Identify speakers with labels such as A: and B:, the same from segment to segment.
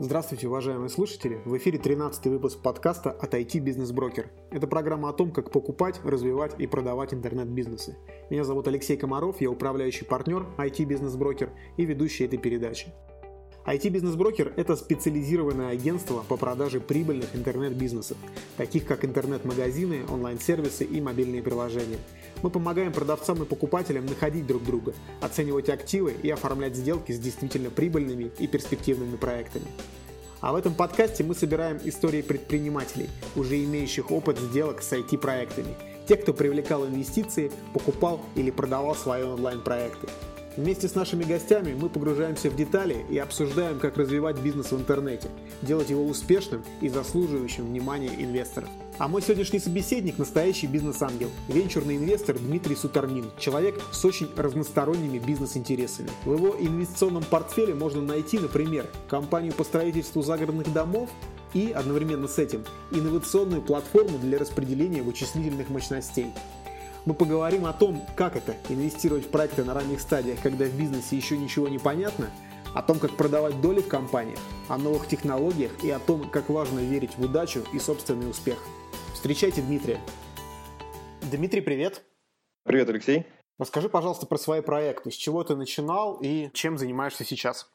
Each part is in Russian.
A: Здравствуйте, уважаемые слушатели! В эфире 13 выпуск подкаста от IT Бизнес Брокер. Это программа о том, как покупать, развивать и продавать интернет-бизнесы. Меня зовут Алексей Комаров, я управляющий партнер IT Бизнес Брокер и ведущий этой передачи. IT Бизнес Брокер – это специализированное агентство по продаже прибыльных интернет-бизнесов, таких как интернет-магазины, онлайн-сервисы и мобильные приложения. Мы помогаем продавцам и покупателям находить друг друга, оценивать активы и оформлять сделки с действительно прибыльными и перспективными проектами. А в этом подкасте мы собираем истории предпринимателей, уже имеющих опыт сделок с IT-проектами, тех, кто привлекал инвестиции, покупал или продавал свои онлайн-проекты. Вместе с нашими гостями мы погружаемся в детали и обсуждаем, как развивать бизнес в интернете, делать его успешным и заслуживающим внимания инвесторов. А мой сегодняшний собеседник – настоящий бизнес-ангел, венчурный инвестор Дмитрий Сутармин, человек с очень разносторонними бизнес-интересами. В его инвестиционном портфеле можно найти, например, компанию по строительству загородных домов и, одновременно с этим, инновационную платформу для распределения вычислительных мощностей. Мы поговорим о том, как это – инвестировать в проекты на ранних стадиях, когда в бизнесе еще ничего не понятно, о том, как продавать доли в компаниях, о новых технологиях и о том, как важно верить в удачу и собственный успех – Встречайте Дмитрия. Дмитрий, привет.
B: Привет, Алексей.
A: Расскажи, пожалуйста, про свои проекты. С чего ты начинал и чем занимаешься сейчас?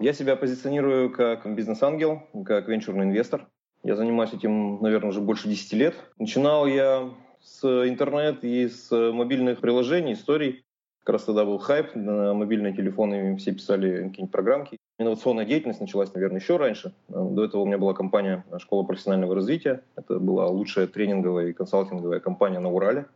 B: Я себя позиционирую как бизнес-ангел, как венчурный инвестор. Я занимаюсь этим, наверное, уже больше 10 лет. Начинал я с интернет и с мобильных приложений, историй. Как раз тогда был хайп, на мобильные телефоны все писали какие-нибудь программки. Инновационная деятельность началась, наверное, еще раньше. До этого у меня была компания «Школа профессионального развития». Это была лучшая тренинговая и консалтинговая компания на Урале.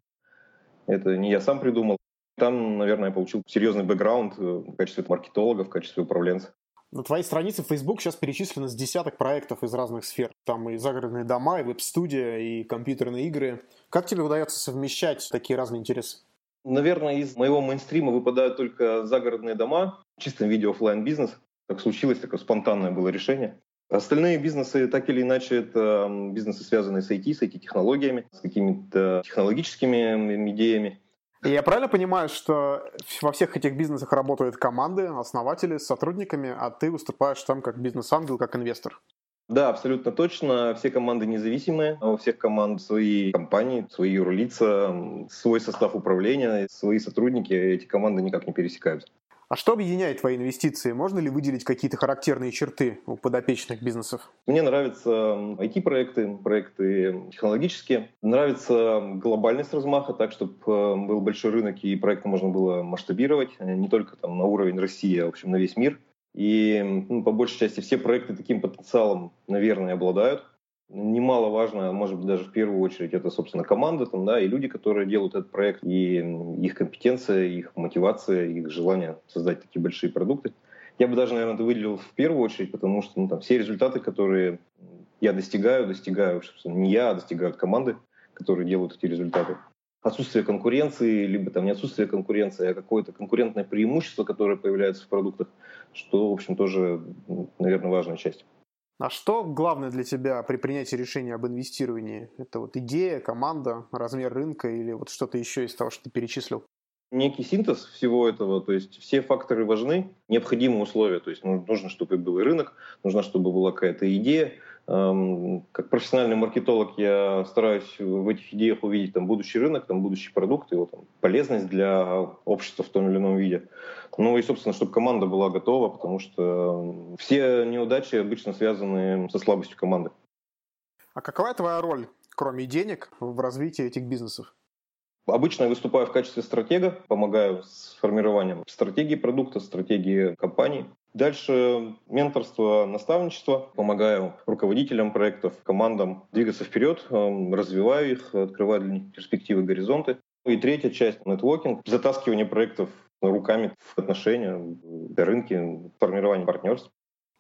B: Это не я сам придумал. Там, наверное, я получил серьезный бэкграунд э, в качестве маркетолога, в качестве управленца.
A: На твоей странице в Facebook сейчас перечислено с десяток проектов из разных сфер. Там и загородные дома, и веб-студия, и компьютерные игры. Как тебе удается совмещать такие разные интересы?
B: Наверное, из моего мейнстрима выпадают только загородные дома, в чистом виде офлайн бизнес так случилось, такое спонтанное было решение. Остальные бизнесы, так или иначе, это бизнесы, связанные с IT, с IT-технологиями, с какими-то технологическими идеями.
A: Я правильно понимаю, что во всех этих бизнесах работают команды, основатели с сотрудниками, а ты выступаешь там как бизнес-ангел, как инвестор?
B: Да, абсолютно точно. Все команды независимые, а у всех команд свои компании, свои юрлица, свой состав управления, свои сотрудники. Эти команды никак не пересекаются.
A: А что объединяет твои инвестиции? Можно ли выделить какие-то характерные черты у подопечных бизнесов?
B: Мне нравятся IT-проекты, проекты технологические. Нравится глобальность размаха, так, чтобы э, был большой рынок и проекты можно было масштабировать, э, не только там, на уровень России, а в общем на весь мир. И ну, по большей части все проекты таким потенциалом, наверное, обладают немаловажно, может быть, даже в первую очередь, это, собственно, команда там, да, и люди, которые делают этот проект, и их компетенция, их мотивация, их желание создать такие большие продукты. Я бы даже, наверное, это выделил в первую очередь, потому что ну, там, все результаты, которые я достигаю, достигаю, собственно, не я, а достигают команды, которые делают эти результаты. Отсутствие конкуренции, либо там не отсутствие конкуренции, а какое-то конкурентное преимущество, которое появляется в продуктах, что, в общем, тоже, наверное, важная часть.
A: А что главное для тебя при принятии решения об инвестировании? Это вот идея, команда, размер рынка или вот что-то еще из того, что ты перечислил?
B: Некий синтез всего этого, то есть все факторы важны, необходимые условия, то есть нужно, чтобы был рынок, нужно, чтобы была какая-то идея, как профессиональный маркетолог я стараюсь в этих идеях увидеть там будущий рынок, там будущий продукт, его там, полезность для общества в том или ином виде. Ну и, собственно, чтобы команда была готова, потому что все неудачи обычно связаны со слабостью команды.
A: А какова твоя роль, кроме денег, в развитии этих бизнесов?
B: Обычно я выступаю в качестве стратега, помогаю с формированием стратегии продукта, стратегии компании. Дальше менторство, наставничество. Помогаю руководителям проектов, командам двигаться вперед, эм, развиваю их, открываю для них перспективы, горизонты. И третья часть — нетворкинг, затаскивание проектов руками в отношения, в рынки, формирование партнерств.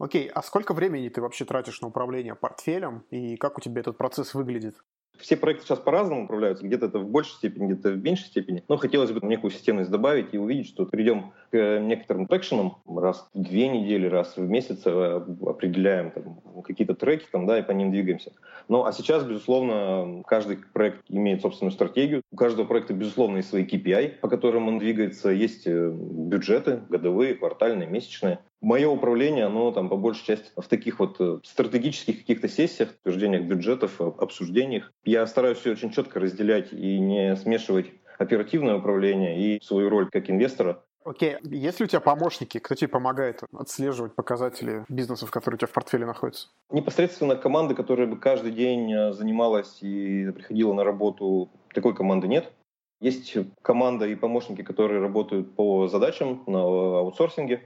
A: Окей, а сколько времени ты вообще тратишь на управление портфелем и как у тебя этот процесс выглядит?
B: Все проекты сейчас по-разному управляются, где-то это в большей степени, где-то в меньшей степени. Но хотелось бы некую системность добавить и увидеть, что придем к некоторым трекшенам раз в две недели, раз в месяц э, определяем там, какие-то треки там, да, и по ним двигаемся. Ну, а сейчас, безусловно, каждый проект имеет собственную стратегию. У каждого проекта, безусловно, есть свои KPI, по которым он двигается. Есть э, бюджеты годовые, квартальные, месячные. Мое управление, оно там по большей части в таких вот э, стратегических каких-то сессиях, утверждениях бюджетов, обсуждениях. Я стараюсь все очень четко разделять и не смешивать оперативное управление и свою роль как инвестора.
A: Окей, okay. есть ли у тебя помощники, кто тебе помогает отслеживать показатели бизнесов, которые у тебя в портфеле находятся?
B: Непосредственно команда, которая бы каждый день э, занималась и приходила на работу, такой команды нет. Есть команда и помощники, которые работают по задачам на аутсорсинге,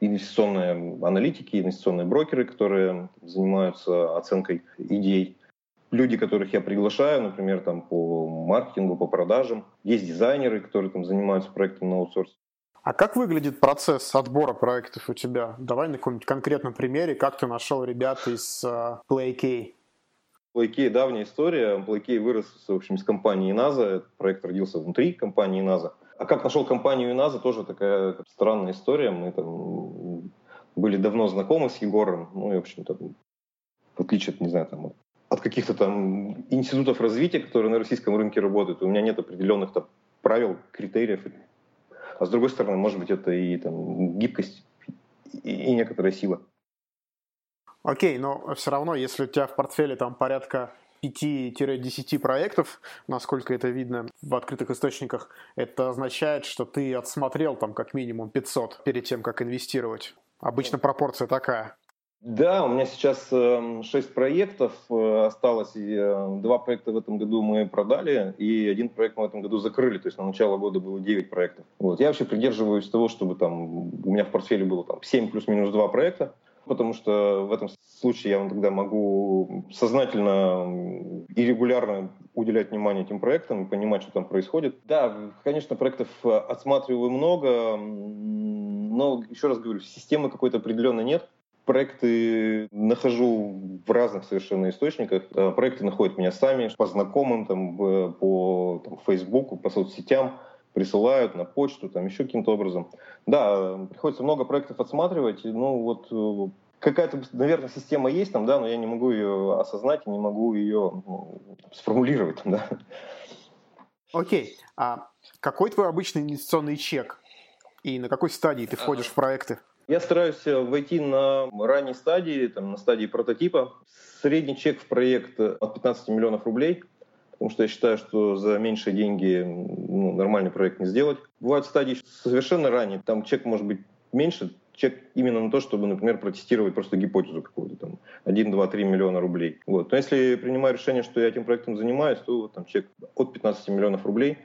B: инвестиционные аналитики, инвестиционные брокеры, которые занимаются оценкой идей люди, которых я приглашаю, например, там по маркетингу, по продажам. Есть дизайнеры, которые там занимаются проектом на аутсорс.
A: А как выглядит процесс отбора проектов у тебя? Давай на каком-нибудь конкретном примере, как ты нашел ребят из uh, PlayK?
B: PlayK давняя история. PlayK вырос, в общем, из компании NASA. Проект родился внутри компании NASA. А как нашел компанию NASA, тоже такая странная история. Мы там были давно знакомы с Егором. Ну и, в общем-то, в отличие от, не знаю, там, от каких-то там институтов развития, которые на российском рынке работают, у меня нет определенных там правил, критериев. А с другой стороны, может быть, это и там гибкость, и, некоторая сила.
A: Окей, но все равно, если у тебя в портфеле там порядка 5-10 проектов, насколько это видно в открытых источниках, это означает, что ты отсмотрел там как минимум 500 перед тем, как инвестировать. Обычно пропорция такая.
B: Да, у меня сейчас э, 6 проектов э, осталось. Э, два проекта в этом году мы продали, и один проект мы в этом году закрыли. То есть на начало года было 9 проектов. Вот. Я вообще придерживаюсь того, чтобы там у меня в портфеле было там 7 плюс-минус 2 проекта, потому что в этом случае я тогда могу сознательно и регулярно уделять внимание этим проектам и понимать, что там происходит. Да, конечно, проектов отсматриваю много, но, еще раз говорю, системы какой-то определенной нет проекты нахожу в разных совершенно источниках. Э, проекты находят меня сами, по знакомым, там, по там, Фейсбуку, по соцсетям, присылают на почту, там еще каким-то образом. Да, приходится много проектов отсматривать. Ну вот э, какая-то, наверное, система есть там, да, но я не могу ее осознать и не могу ее ну, сформулировать. Да.
A: Окей. А какой твой обычный инвестиционный чек? И на какой стадии ты входишь в проекты?
B: Я стараюсь э, войти на ранней стадии, там, на стадии прототипа. Средний чек в проект от 15 миллионов рублей, потому что я считаю, что за меньшие деньги ну, нормальный проект не сделать. Бывают стадии совершенно ранние, там чек может быть меньше, чек именно на то, чтобы, например, протестировать просто гипотезу какую-то, там, 1, 2, 3 миллиона рублей. Вот. Но если принимаю решение, что я этим проектом занимаюсь, то там чек от 15 миллионов рублей.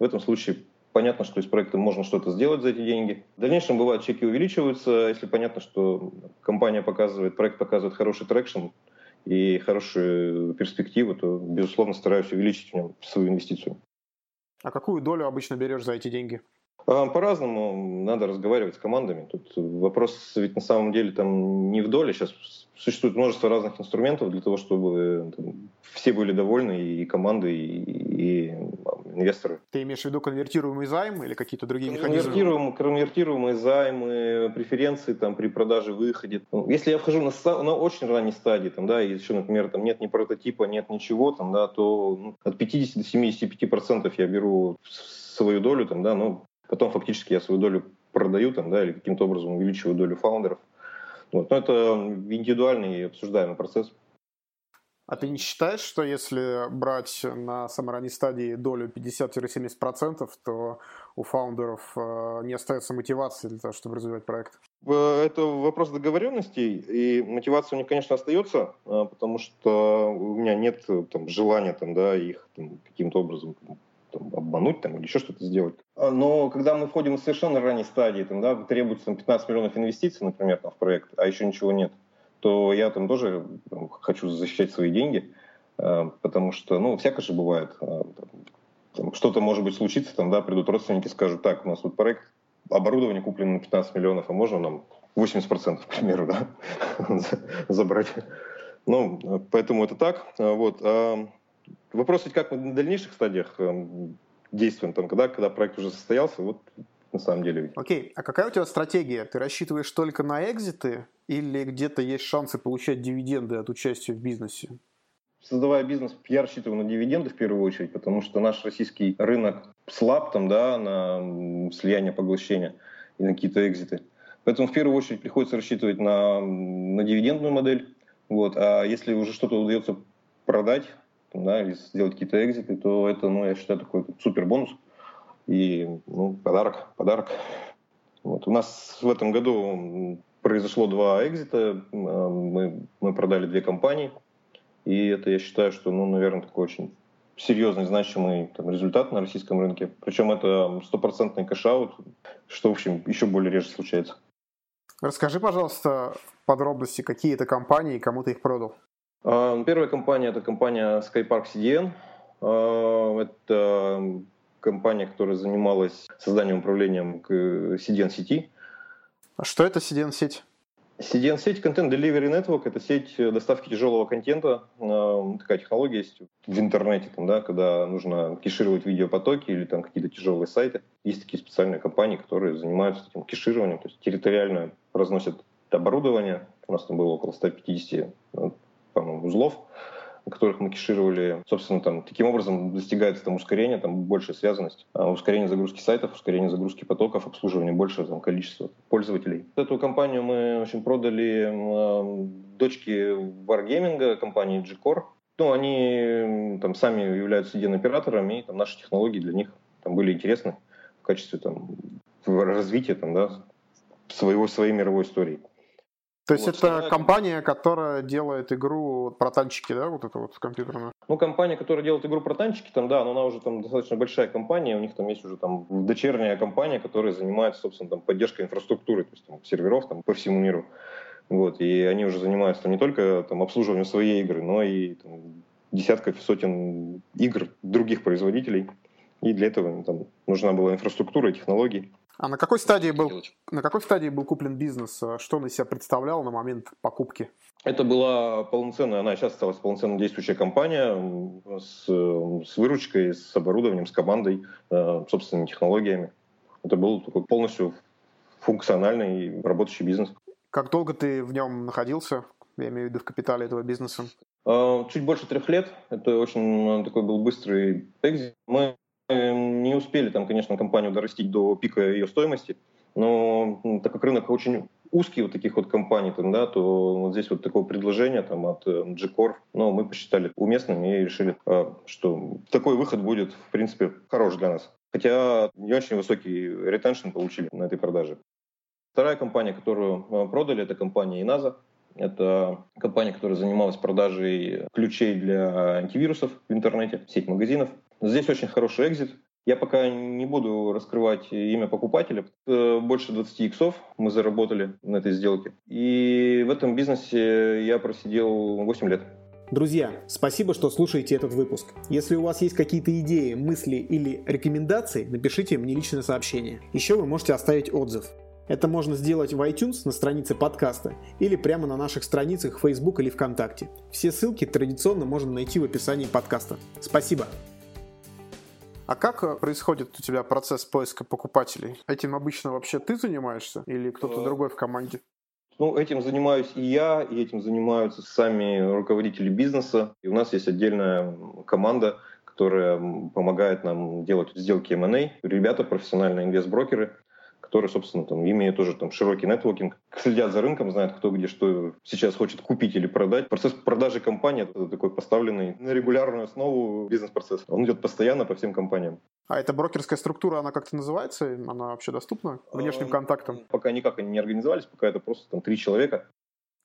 B: В этом случае понятно, что из проекта можно что-то сделать за эти деньги. В дальнейшем бывают чеки увеличиваются, если понятно, что компания показывает, проект показывает хороший traction и хорошую перспективу, то, безусловно, стараюсь увеличить в нем свою инвестицию.
A: А какую долю обычно берешь за эти деньги?
B: А, по-разному надо разговаривать с командами. Тут вопрос ведь на самом деле там не в доле. Сейчас существует множество разных инструментов для того, чтобы там, все были довольны, и команды, и, и инвесторы.
A: Ты имеешь в виду конвертируемый займ или какие-то другие
B: механизмы? Конвертируемые, конвертируемые займы, преференции там, при продаже, выходе. Ну, если я вхожу на, на очень ранней стадии, там, да, и еще, например, там нет ни прототипа, нет ничего, там, да, то ну, от 50 до 75 процентов я беру свою долю, там, да, ну, потом фактически я свою долю продаю, там, да, или каким-то образом увеличиваю долю фаундеров. Вот. Но это индивидуальный и обсуждаемый процесс.
A: А ты не считаешь, что если брать на самой ранней стадии долю 50-70%, то у фаундеров э, не остается мотивации для того, чтобы развивать проект?
B: Это вопрос договоренностей, и мотивация у них, конечно, остается, э, потому что у меня нет там, желания там, да, их там, каким-то образом там, обмануть там, или еще что-то сделать. А, но когда мы входим в совершенно ранней стадии, там, да, требуется там, 15 миллионов инвестиций, например, там, в проект, а еще ничего нет, то я там тоже там, хочу защищать свои деньги, э, потому что, ну, всякое же бывает. Э, что-то может быть случится, там, да, придут родственники, скажут, так, у нас тут проект, оборудование куплено на 15 миллионов, а можно нам 80%, к примеру, да, забрать. Ну, поэтому это так. Вот. А вопрос ведь как мы на дальнейших стадиях действуем, там, когда, когда проект уже состоялся, вот на самом деле.
A: Окей, а какая у тебя стратегия? Ты рассчитываешь только на экзиты или где-то есть шансы получать дивиденды от участия в бизнесе?
B: Создавая бизнес, я рассчитываю на дивиденды в первую очередь, потому что наш российский рынок слаб там, да, на слияние, поглощение и на какие-то экзиты. Поэтому в первую очередь приходится рассчитывать на, на дивидендную модель. Вот. А если уже что-то удается продать, да, или сделать какие-то экзиты, то это, ну, я считаю, такой супер бонус и ну, подарок, подарок. Вот. У нас в этом году произошло два экзита, мы, мы продали две компании, и это, я считаю, что, ну, наверное, такой очень серьезный, значимый там, результат на российском рынке. Причем это стопроцентный cash-out, что, в общем, еще более реже случается.
A: Расскажи, пожалуйста, подробности, какие это компании и кому ты их продал.
B: А, первая компания – это компания Skypark CDN. А, это компания, которая занималась созданием управлением к CDN-сети.
A: А что это CDN-сеть?
B: CDN-сеть Content Delivery Network – это сеть доставки тяжелого контента. Такая технология есть в интернете, там, да, когда нужно кешировать видеопотоки или там какие-то тяжелые сайты. Есть такие специальные компании, которые занимаются этим кешированием, то есть территориально разносят оборудование. У нас там было около 150 по-моему, узлов которых мы кешировали. Собственно, там, таким образом достигается там, ускорение, там, большая связанность, а, ускорение загрузки сайтов, ускорение загрузки потоков, обслуживание большего там, количества пользователей. Эту компанию мы в общем, продали э, дочке Wargaming, компании G-Core. Ну, они там сами являются CDN-операторами, и там, наши технологии для них там, были интересны в качестве там, развития там, да, своего, своей мировой истории.
A: То есть вот, это компания, которая делает игру про танчики, да, вот это вот компьютерная?
B: Ну, компания, которая делает игру про танчики, там, да, но она уже там достаточно большая компания, у них там есть уже там дочерняя компания, которая занимается, собственно, там поддержкой инфраструктуры, то есть там серверов там по всему миру. Вот, и они уже занимаются там не только там обслуживанием своей игры, но и там, десятков, сотен игр других производителей. И для этого там, нужна была инфраструктура и технологии.
A: А на какой стадии был, на какой стадии был куплен бизнес? Что он из себя представлял на момент покупки?
B: Это была полноценная, она сейчас осталась полноценно действующая компания с, с выручкой, с оборудованием, с командой, э, собственными технологиями. Это был такой полностью функциональный работающий бизнес.
A: Как долго ты в нем находился? Я имею в виду в капитале этого бизнеса.
B: Э, чуть больше трех лет. Это очень такой был быстрый экзит. Мы не успели там, конечно, компанию дорастить до пика ее стоимости, но так как рынок очень узкий вот таких вот компаний, там, да, то вот здесь вот такое предложение там, от э, G-Core, но мы посчитали уместным и решили, а, что такой выход будет, в принципе, хорош для нас. Хотя не очень высокий ретеншн получили на этой продаже. Вторая компания, которую э, продали, это компания Inaza. Это компания, которая занималась продажей ключей для антивирусов в интернете, сеть магазинов. Здесь очень хороший экзит. Я пока не буду раскрывать имя покупателя. Больше 20 иксов мы заработали на этой сделке. И в этом бизнесе я просидел 8 лет.
A: Друзья, спасибо, что слушаете этот выпуск. Если у вас есть какие-то идеи, мысли или рекомендации, напишите мне личное сообщение. Еще вы можете оставить отзыв. Это можно сделать в iTunes на странице подкаста или прямо на наших страницах Facebook или ВКонтакте. Все ссылки традиционно можно найти в описании подкаста. Спасибо! А как э, происходит у тебя процесс поиска покупателей? Этим обычно вообще ты занимаешься или кто-то э, другой в команде?
B: Ну, этим занимаюсь и я, и этим занимаются сами руководители бизнеса. И у нас есть отдельная команда, которая помогает нам делать сделки M&A. Ребята, профессиональные инвестброкеры, которые, собственно, там, имеют тоже там, широкий нетворкинг, следят за рынком, знают, кто где что сейчас хочет купить или продать. Процесс продажи компании — это такой поставленный на регулярную основу бизнес-процесс. Он идет постоянно по всем компаниям.
A: А эта брокерская структура, она как-то называется? Она вообще доступна внешним контактам?
B: Пока никак они не организовались, пока это просто там три человека.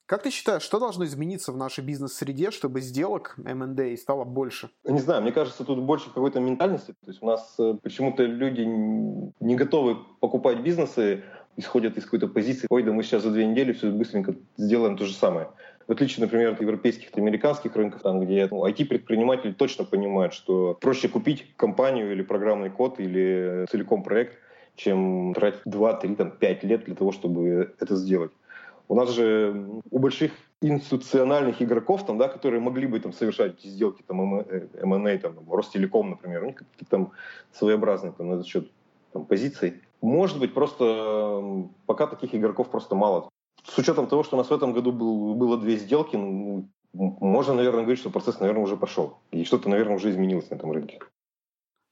A: Как ты считаешь, что должно измениться в нашей бизнес-среде, чтобы сделок M&A стало больше?
B: Не знаю, мне кажется, тут больше какой-то ментальности. То есть у нас э, почему-то люди не готовы покупать бизнесы, исходят из какой-то позиции, ой, да мы сейчас за две недели все быстренько сделаем то же самое. В отличие, например, от европейских и американских рынков, там, где ну, IT-предприниматели точно понимают, что проще купить компанию или программный код или целиком проект, чем тратить 2, 3, там, 5 лет для того, чтобы это сделать. У нас же у больших институциональных игроков, там, да, которые могли бы там, совершать сделки, там, M&A, там, Ростелеком, например, у них какие-то там своеобразные там, на этот счет там, позиции. Может быть, просто пока таких игроков просто мало. С учетом того, что у нас в этом году был, было две сделки, ну, можно, наверное, говорить, что процесс, наверное, уже пошел. И что-то, наверное, уже изменилось на этом рынке.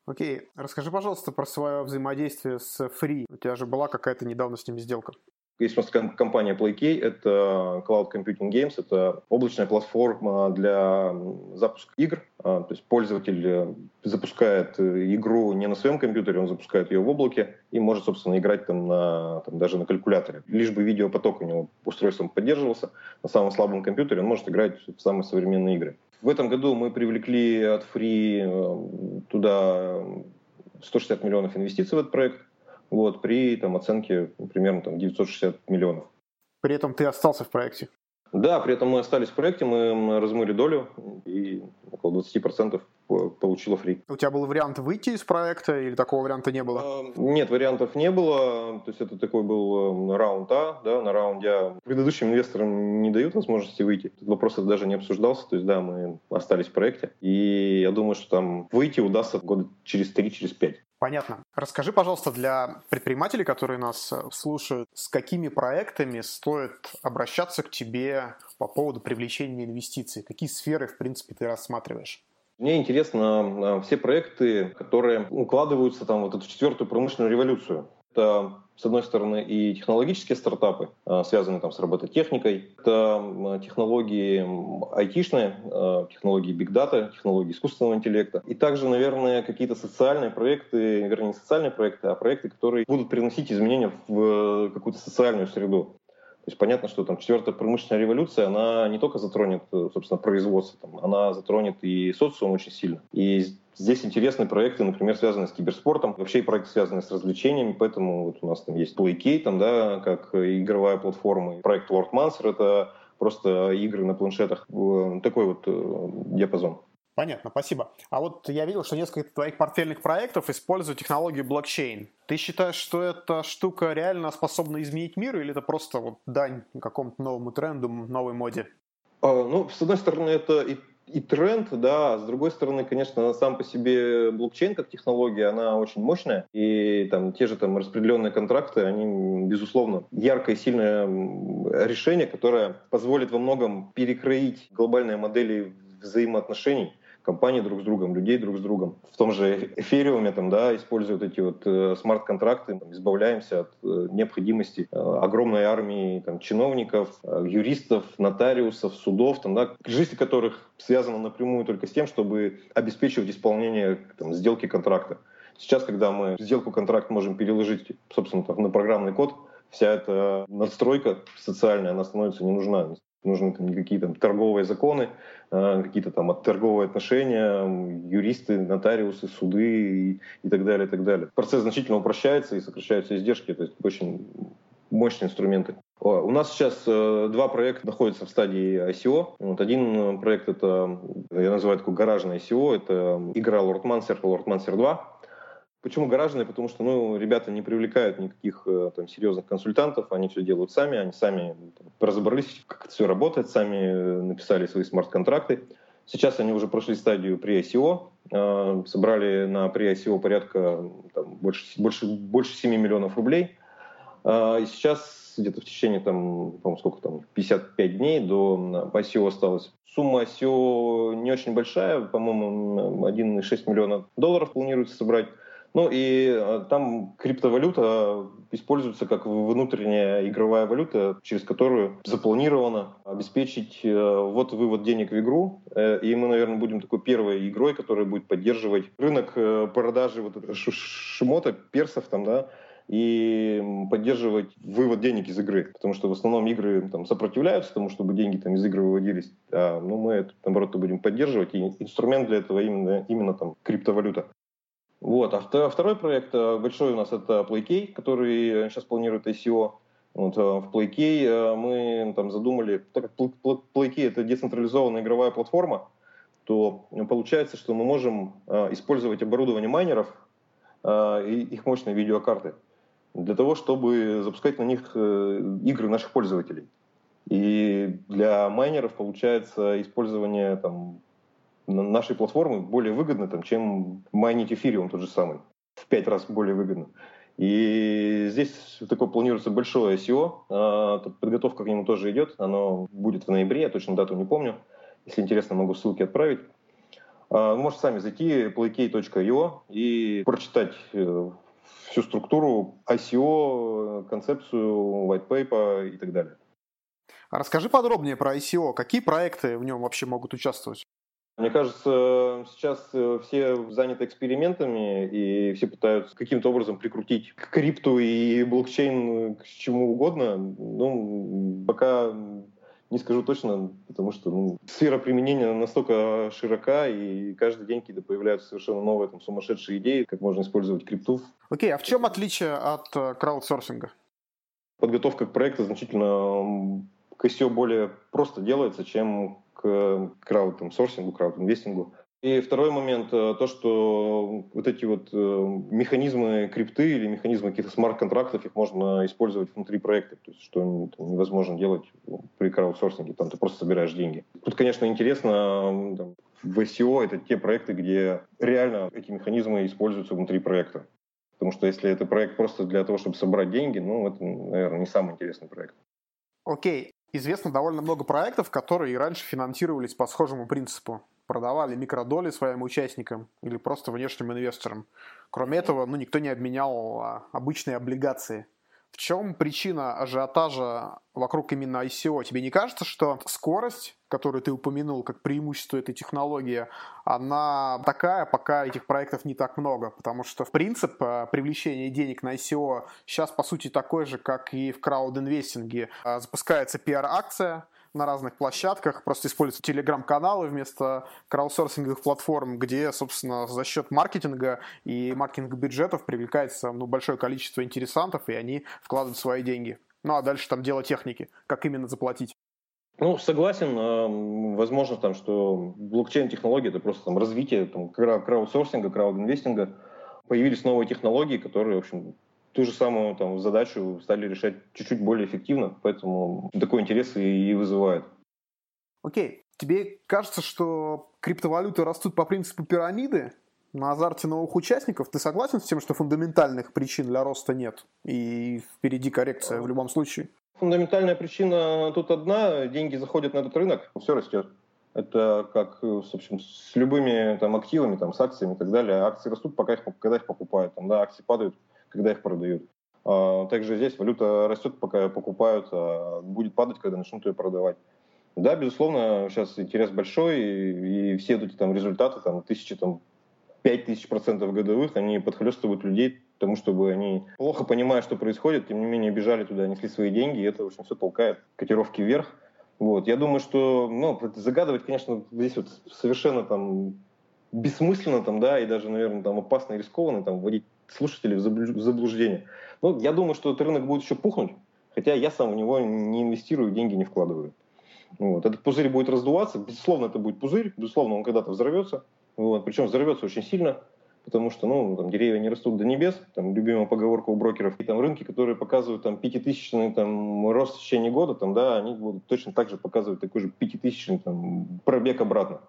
A: Окей. Расскажи, пожалуйста, про свое взаимодействие с Free. У тебя же была какая-то недавно с ними сделка.
B: Есть у нас компания PlayKey, это Cloud Computing Games, это облачная платформа для запуска игр. А, то есть пользователь э, запускает э, игру не на своем компьютере, он запускает ее в облаке и может, собственно, играть там, на, там, даже на калькуляторе. Лишь бы видеопоток у него устройством поддерживался, на самом слабом компьютере он может играть в самые современные игры. В этом году мы привлекли от Free э, туда 160 миллионов инвестиций в этот проект вот, при там, оценке примерно там, 960 миллионов.
A: При этом ты остался в проекте?
B: Да, при этом мы остались в проекте, мы размыли долю и около 20% получила фри.
A: У тебя был вариант выйти из проекта или такого варианта не было? А,
B: нет, вариантов не было. То есть это такой был эм, раунд А, да, на раунде А. Предыдущим инвесторам не дают возможности выйти. Этот вопрос даже не обсуждался. То есть да, мы остались в проекте. И я думаю, что там выйти удастся года через 3, через 5.
A: Понятно. Расскажи, пожалуйста, для предпринимателей, которые нас э, слушают, с какими проектами стоит обращаться к тебе по поводу привлечения инвестиций? Какие сферы, в принципе, ты рассматриваешь?
B: Мне интересно все проекты, которые укладываются там вот эту четвертую промышленную революцию. Это, с одной стороны, и технологические стартапы, а, связанные там с робототехникой. Это технологии айтишные, а, технологии биг дата, технологии искусственного интеллекта. И также, наверное, какие-то социальные проекты, вернее, не социальные проекты, а проекты, которые будут приносить изменения в какую-то социальную среду. То есть понятно, что там четвертая промышленная революция, она не только затронет, собственно, производство, там, она затронет и социум очень сильно. И Здесь интересные проекты, например, связанные с киберспортом, вообще и проекты, связанные с развлечениями, поэтому вот у нас там есть PlayKey, там, да, как игровая платформа, проект Lord Mancer, это просто игры на планшетах, такой вот э, диапазон.
A: Понятно, спасибо. А вот я видел, что несколько твоих портфельных проектов используют технологию блокчейн. Ты считаешь, что эта штука реально способна изменить мир, или это просто вот дань какому-то новому тренду, новой моде?
B: А, ну, с одной стороны, это и, и тренд, да, а с другой стороны, конечно, сам по себе блокчейн как технология, она очень мощная, и там те же там распределенные контракты, они, безусловно, яркое и сильное решение, которое позволит во многом перекроить глобальные модели взаимоотношений компаний друг с другом, людей друг с другом. В том же эфириуме там, да, используют эти вот э, смарт-контракты, избавляемся от э, необходимости э, огромной армии там, чиновников, э, юристов, нотариусов, судов, там, да, жизнь которых связана напрямую только с тем, чтобы обеспечивать исполнение там, сделки контракта. Сейчас, когда мы сделку контракт можем переложить, собственно, там, на программный код, вся эта надстройка социальная, она становится не нужна нужны там никакие там торговые законы, а, какие-то там торговые отношения, юристы, нотариусы, суды и, и так далее, и так далее. Процесс значительно упрощается и сокращаются издержки, то есть очень мощные инструменты. У нас сейчас э, два проекта находятся в стадии ICO. Вот один проект это, я называю такой гаражный ICO, это игра Lord Mancer, Lord Mancer 2. Почему гаражные? Потому что ну, ребята не привлекают никаких э, там, серьезных консультантов, они все делают сами, они сами там, разобрались, как это все работает, сами э, написали свои смарт-контракты. Сейчас они уже прошли стадию при ICO, э, собрали на при ICO порядка там, больше, больше, больше 7 миллионов рублей. Э, и сейчас где-то в течение там, по сколько там, 55 дней до ICO осталось. Сумма ICO не очень большая, по-моему, 1,6 миллиона долларов планируется собрать. Ну и э, там криптовалюта используется как внутренняя игровая валюта, через которую запланировано обеспечить э, вот-вывод денег в игру. Э, и мы, наверное, будем такой первой игрой, которая будет поддерживать рынок продажи вот шмота, персов там, да, и поддерживать вывод денег из игры. Потому что в основном игры там, сопротивляются тому, чтобы деньги там, из игры выводились. А ну, мы это, наоборот, будем поддерживать. И инструмент для этого именно, именно там, криптовалюта. Вот. А второй проект э, большой у нас это PlayKey, который сейчас планирует ICO. Вот, э, в PlayKey э, мы там задумали, так как PlayKey это децентрализованная игровая платформа, то получается, что мы можем использовать оборудование майнеров и их мощные видеокарты для того, чтобы запускать на них игры наших пользователей. И для майнеров получается использование там, нашей платформы более выгодно, там, чем майнить эфириум тот же самый. В пять раз более выгодно. И здесь такое планируется большое ICO, а, подготовка к нему тоже идет, оно будет в ноябре, я точно дату не помню. Если интересно, могу ссылки отправить. А, можете сами зайти playkey.io и прочитать э, всю структуру ICO, концепцию, white paper и так далее.
A: Расскажи подробнее про ICO. Какие проекты в нем вообще могут участвовать?
B: Мне кажется, сейчас э, все заняты экспериментами, и все пытаются каким-то образом прикрутить к крипту и блокчейн к чему угодно. Ну, пока не скажу точно, потому что ну, сфера применения настолько широка, и каждый день какие-то появляются совершенно новые там, сумасшедшие идеи, как можно использовать крипту.
A: Окей, okay, а в чем отличие от э, краудсорсинга?
B: Подготовка к проекту значительно к ICO более просто делается, чем к краудсорсингу, краудинвестингу. И второй момент, э, то, что вот эти вот э, механизмы крипты или механизмы каких-то смарт-контрактов, их можно использовать внутри проекта, то есть что невозможно делать при краудсорсинге, там ты просто собираешь деньги. Тут, конечно, интересно, там, в SEO это те проекты, где реально эти механизмы используются внутри проекта. Потому что если это проект просто для того, чтобы собрать деньги, ну, это, наверное, не самый интересный проект.
A: Окей. Известно довольно много проектов, которые и раньше финансировались по схожему принципу продавали микродоли своим участникам или просто внешним инвесторам. Кроме этого, ну, никто не обменял а, обычные облигации. В чем причина ажиотажа вокруг именно ICO? Тебе не кажется, что скорость, которую ты упомянул как преимущество этой технологии, она такая, пока этих проектов не так много? Потому что, в принципе, привлечение денег на ICO сейчас, по сути, такой же, как и в краудинвестинге. Запускается PR-акция, на разных площадках, просто используются телеграм-каналы вместо краудсорсинговых платформ, где, собственно, за счет маркетинга и маркетинг бюджетов привлекается ну, большое количество интересантов, и они вкладывают свои деньги. Ну а дальше там дело техники, как именно заплатить.
B: Ну, согласен. Возможно, там, что блокчейн-технология — это просто там, развитие там, краудсорсинга, краудинвестинга. Появились новые технологии, которые, в общем, ту же самую там, задачу стали решать чуть-чуть более эффективно, поэтому такой интерес и, и вызывает.
A: Окей. Тебе кажется, что криптовалюты растут по принципу пирамиды на азарте новых участников? Ты согласен с тем, что фундаментальных причин для роста нет и впереди коррекция в любом случае?
B: Фундаментальная причина тут одна. Деньги заходят на этот рынок, все растет. Это как в общем, с любыми там, активами, там, с акциями и так далее. Акции растут, пока их, когда их покупают. Там, да, акции падают, когда их продают. А, также здесь валюта растет, пока ее покупают, а будет падать, когда начнут ее продавать. Да, безусловно, сейчас интерес большой, и, все эти там результаты, там, тысячи, там, пять тысяч процентов годовых, они подхлестывают людей тому, чтобы они, плохо понимая, что происходит, тем не менее бежали туда, несли свои деньги, и это, в общем, все толкает котировки вверх. Вот. Я думаю, что, ну, загадывать, конечно, здесь вот совершенно там бессмысленно, там, да, и даже, наверное, там опасно и рискованно, там, вводить слушателей в заблуждение. Ну, я думаю, что этот рынок будет еще пухнуть, хотя я сам в него не инвестирую, деньги не вкладываю. Вот. Этот пузырь будет раздуваться, безусловно, это будет пузырь, безусловно, он когда-то взорвется, вот. причем взорвется очень сильно, потому что ну, там, деревья не растут до небес, там, любимая поговорка у брокеров, и там рынки, которые показывают там, пятитысячный там, рост в течение года, там, да, они будут точно так же показывать такой же пятитысячный там, пробег обратно.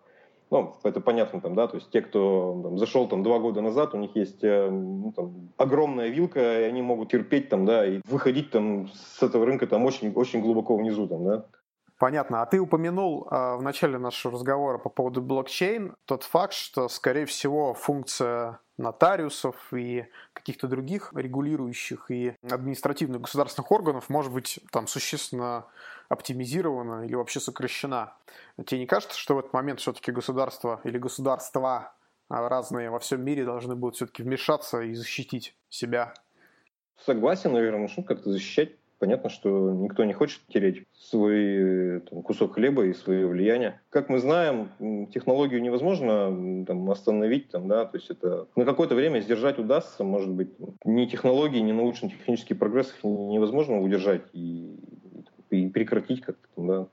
B: Ну, это понятно там, да, то есть те, кто там, зашел там два года назад, у них есть э, ну, там, огромная вилка, и они могут терпеть там, да, и выходить там с этого рынка там очень, очень глубоко внизу там, да.
A: Понятно. А ты упомянул э, в начале нашего разговора по поводу блокчейн тот факт, что, скорее всего, функция нотариусов и каких-то других регулирующих и административных государственных органов может быть там существенно оптимизирована или вообще сокращена. Тебе не кажется, что в этот момент все-таки государство или государства а, разные во всем мире должны будут все-таки вмешаться и защитить себя?
B: Согласен, наверное, ну как-то защищать. Понятно, что никто не хочет терять свой там, кусок хлеба и свое влияние. Как мы знаем, технологию невозможно там, остановить, там, да, то есть это на какое-то время сдержать удастся, может быть. Ни технологии, ни научно-технический прогресс невозможно удержать. И и прекратить как-то, да.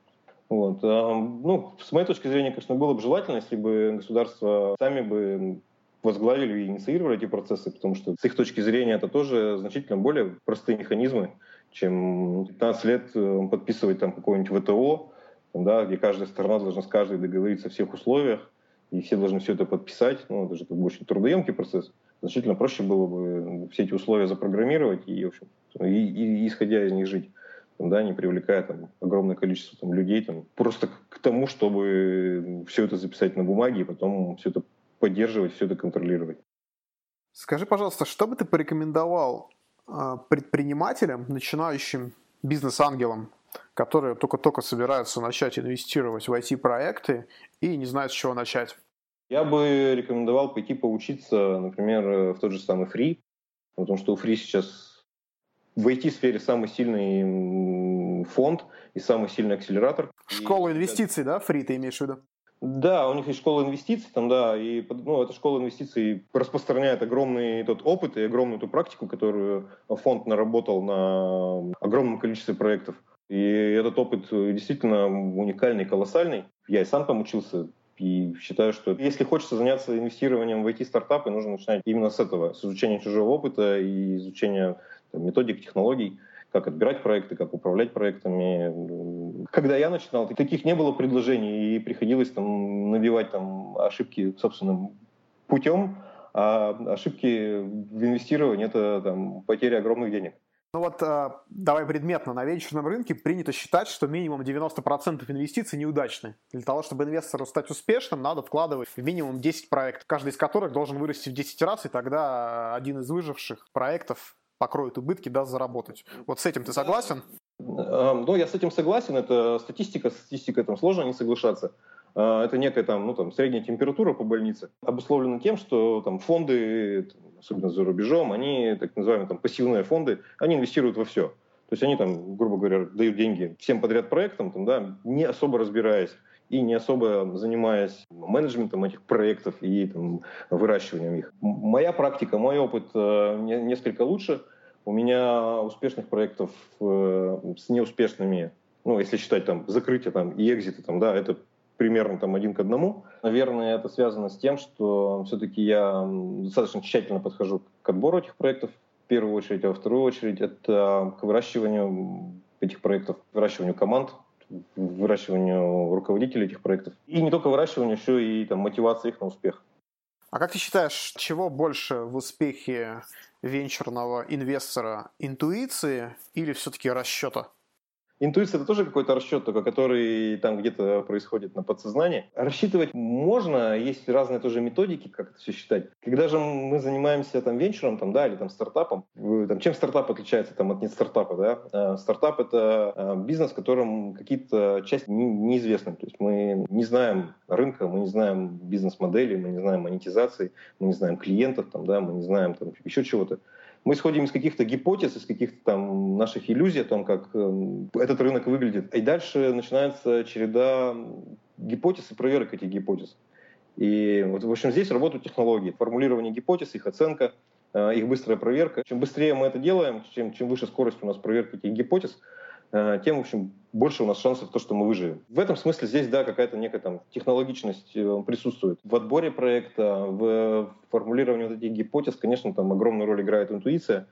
B: Вот. А, ну, с моей точки зрения, конечно, было бы желательно, если бы государства сами бы возглавили и инициировали эти процессы, потому что с их точки зрения это тоже значительно более простые механизмы, чем 15 лет э, подписывать там какое-нибудь ВТО, да, где каждая сторона должна с каждой договориться о всех условиях, и все должны все это подписать. Ну, это же как бы очень трудоемкий процесс. значительно проще было бы все эти условия запрограммировать и, в общем, и, и, и исходя из них жить да, не привлекая там, огромное количество там, людей там, просто к, тому, чтобы все это записать на бумаге и потом все это поддерживать, все это контролировать.
A: Скажи, пожалуйста, что бы ты порекомендовал предпринимателям, начинающим бизнес-ангелам, которые только-только собираются начать инвестировать в IT-проекты и не знают, с чего начать?
B: Я бы рекомендовал пойти поучиться, например, в тот же самый Free, потому что у Free сейчас в IT-сфере самый сильный фонд и самый сильный акселератор.
A: Школа инвестиций, да, Free ты имеешь в виду?
B: Да, у них есть школа инвестиций, там, да, и ну, эта школа инвестиций распространяет огромный тот опыт и огромную ту практику, которую фонд наработал на огромном количестве проектов. И этот опыт действительно уникальный, колоссальный. Я и сам там учился, и считаю, что если хочется заняться инвестированием в IT-стартапы, нужно начинать именно с этого, с изучения чужого опыта и изучения там, методик, технологий как отбирать проекты, как управлять проектами. Когда я начинал, таких не было предложений, и приходилось там набивать там ошибки собственным путем, а ошибки в инвестировании — это там, потеря огромных денег.
A: Ну вот а, давай предметно. На венчурном рынке принято считать, что минимум 90% инвестиций неудачны. Для того, чтобы инвестору стать успешным, надо вкладывать в минимум 10 проектов, каждый из которых должен вырасти в 10 раз, и тогда один из выживших проектов покроет убытки, даст заработать. Вот с этим ты согласен?
B: Ну, я с этим согласен. Это статистика, статистика там сложно не соглашаться. А, это некая там, ну, там, средняя температура по больнице, обусловлена тем, что там фонды, особенно за рубежом, они, так называемые там, пассивные фонды, они инвестируют во все. То есть они там, грубо говоря, дают деньги всем подряд проектам, там, да, не особо разбираясь и не особо занимаясь менеджментом этих проектов и там, выращиванием их. Моя практика, мой опыт э, несколько лучше. У меня успешных проектов э, с неуспешными, ну, если считать там закрытие там, и экзиты, там, да, это примерно там один к одному. Наверное, это связано с тем, что все-таки я достаточно тщательно подхожу к отбору этих проектов, в первую очередь, а во вторую очередь это к выращиванию этих проектов, выращиванию команд, выращиванию руководителей этих проектов. И не только выращиванию, еще и там, мотивации их на успех.
A: А как ты считаешь, чего больше в успехе венчурного инвестора? Интуиции или все-таки расчета?
B: Интуиция — это тоже какой-то расчет, только который там где-то происходит на подсознании. Рассчитывать можно, есть разные тоже методики, как это все считать. Когда же мы занимаемся там венчуром, там, да, или там стартапом, там, чем стартап отличается там, от не стартапа, да? А, стартап — это а, бизнес, в котором какие-то части неизвестны. То есть мы не знаем рынка, мы не знаем бизнес-модели, мы не знаем монетизации, мы не знаем клиентов, там, да, мы не знаем там, еще чего-то мы исходим из каких-то гипотез, из каких-то там наших иллюзий о том, как э, этот рынок выглядит. И дальше начинается череда гипотез и проверок этих гипотез. И вот, в общем, здесь работают технологии. Формулирование гипотез, их оценка, э, их быстрая проверка. Чем быстрее мы это делаем, чем, чем выше скорость у нас проверки этих гипотез, тем, в общем, больше у нас шансов то, что мы выживем. В этом смысле здесь, да, какая-то некая там технологичность э, присутствует. В отборе проекта, в формулировании вот этих гипотез, конечно, там огромную роль играет интуиция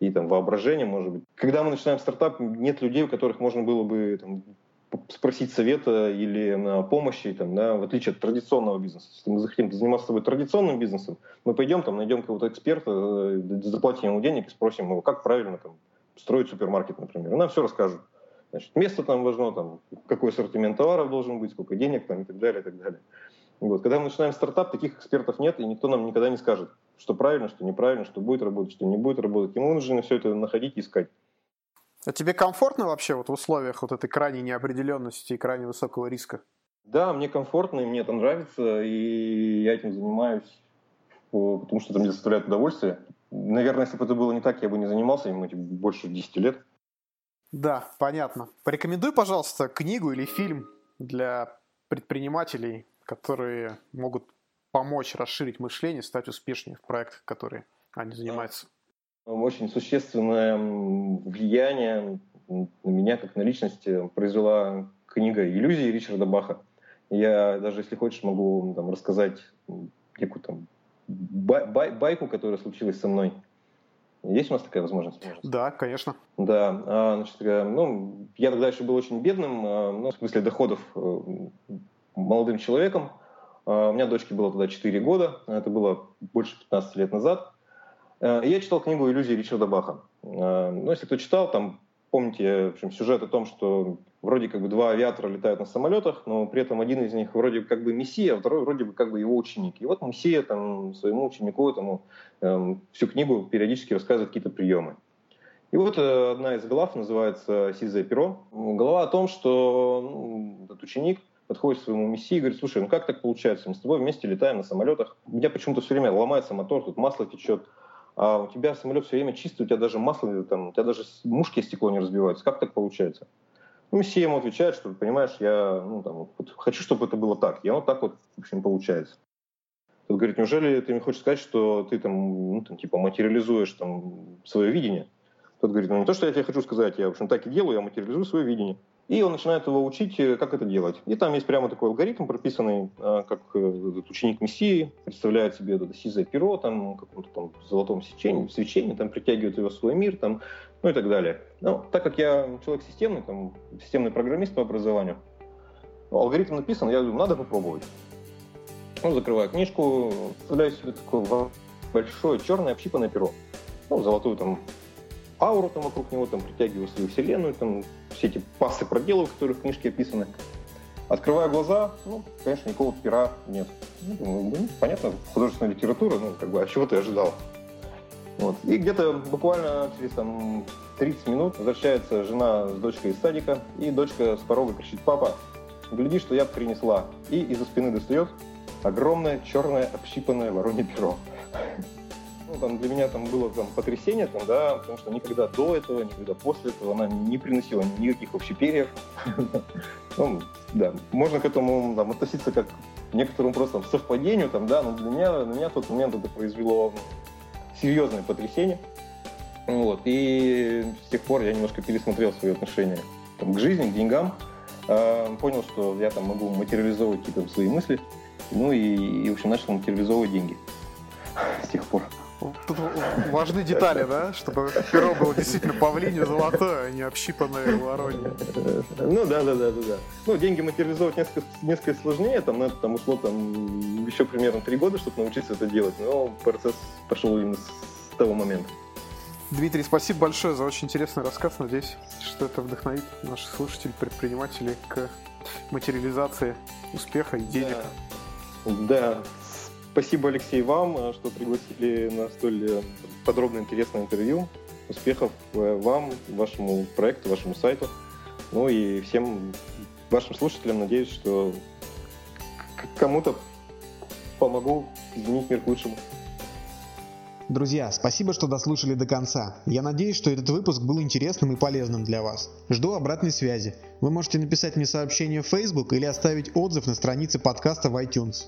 B: и там воображение, может быть. Когда мы начинаем стартап, нет людей, у которых можно было бы там, спросить совета или на помощи, там, да, в отличие от традиционного бизнеса. Если мы захотим заниматься с тобой традиционным бизнесом, мы пойдем, там, найдем какого-то эксперта, э, заплатим ему денег и спросим его, как правильно там, строить супермаркет, например. И нам все расскажут. Значит, место там важно, там, какой ассортимент товаров должен быть, сколько денег там, и так далее, и так далее. Вот. Когда мы начинаем стартап, таких экспертов нет, и никто нам никогда не скажет, что правильно, что неправильно, что будет работать, что не будет работать. Ему нужно все это находить и искать.
A: А тебе комфортно вообще вот в условиях вот этой крайней неопределенности и крайне высокого риска?
B: Да, мне комфортно, и мне это нравится, и я этим занимаюсь, потому что это мне доставляет удовольствие. Наверное, если бы это было не так, я бы не занимался им этим больше 10 лет.
A: Да, понятно. Порекомендуй, пожалуйста, книгу или фильм для предпринимателей, которые могут помочь расширить мышление, стать успешнее в проектах, которые они занимаются.
B: Очень существенное влияние на меня, как на личность, произвела книга «Иллюзии» Ричарда Баха. Я даже, если хочешь, могу там, рассказать некую там бай, бай, байку, которая случилась со мной. Есть у нас такая возможность?
A: Да, конечно.
B: Да, а, значит, э, ну, я тогда еще был очень бедным, а, ну, в смысле доходов э, молодым человеком. А, у меня дочке было тогда 4 года, это было больше 15 лет назад. Я читал книгу «Иллюзии» Ричарда Баха. Ну, если кто читал, там, помните, в общем, сюжет о том, что вроде как бы два авиатора летают на самолетах, но при этом один из них вроде как бы мессия, а второй вроде бы как бы его ученик. И вот мессия там своему ученику этому эм, всю книгу периодически рассказывает какие-то приемы. И вот э, одна из глав называется «Сизое перо». Глава о том, что ну, этот ученик подходит к своему мессии и говорит, слушай, ну как так получается? Мы с тобой вместе летаем на самолетах. У меня почему-то все время ломается мотор, тут масло течет. А у тебя самолет все время чистый, у тебя даже масло, там, у тебя даже мушки стекло не разбиваются. Как так получается? Ну, мессия ему отвечает, что, понимаешь, я ну, там, вот, хочу, чтобы это было так. И вот так вот, в общем, получается. Тот говорит, неужели ты мне хочешь сказать, что ты там, ну, там типа, материализуешь там свое видение? Тот говорит, ну не то, что я тебе хочу сказать, я, в общем, так и делаю, я материализую свое видение. И он начинает его учить, э, как это делать. И там есть прямо такой алгоритм прописанный, э, как э, ученик Мессии представляет себе это сизое перо, там, каком-то там золотом свечении, свечении, там, притягивает его в свой мир, там, ну и так далее. Ну, так как я человек системный, там, системный программист по образованию, алгоритм написан, я думаю, надо попробовать. Ну, закрываю книжку, представляю себе такое большое черное общипанное перо. Ну, золотую там ауру там вокруг него, там притягиваю свою вселенную, там все эти пасы проделываю, которые в книжке описаны. Открываю глаза, ну, конечно, никакого пера нет. Ну, понятно, художественная литература, ну, как бы, а чего ты ожидал? Вот. И где-то буквально через там, 30 минут возвращается жена с дочкой из садика, и дочка с порога кричит, папа, гляди, что я принесла. И из-за спины достает огромное черное общипанное воронье перо ну, там, для меня там было там, потрясение, там, да, потому что никогда до этого, никогда после этого она не приносила никаких вообще перьев. ну, да, можно к этому там, относиться как к некоторому просто совпадению, там, да, но для меня, на меня в тот момент это произвело серьезное потрясение. Вот, и с тех пор я немножко пересмотрел свои отношения там, к жизни, к деньгам, э, понял, что я там могу материализовывать какие-то свои мысли, ну и, и, в общем, начал материализовывать деньги с тех пор.
A: Тут важны детали, да? Чтобы перо было действительно павлинье золотое, а не общипанное воронье.
B: Ну да, да, да, да, да. Ну, деньги материализовать несколько, несколько сложнее, там, на это там ушло там еще примерно три года, чтобы научиться это делать, но процесс пошел именно с того момента.
A: Дмитрий, спасибо большое за очень интересный рассказ. Надеюсь, что это вдохновит наших слушателей, предпринимателей к материализации успеха и денег.
B: Да, да. Спасибо, Алексей, вам, э, что пригласили на столь э, подробное интересное интервью. Успехов э, вам, вашему проекту, вашему сайту. Ну и всем вашим слушателям надеюсь, что кому-то помогу изменить мир к лучшему.
A: Друзья, спасибо, что дослушали до конца. Я надеюсь, что этот выпуск был интересным и полезным для вас. Жду обратной связи. Вы можете написать мне сообщение в Facebook или оставить отзыв на странице подкаста в iTunes.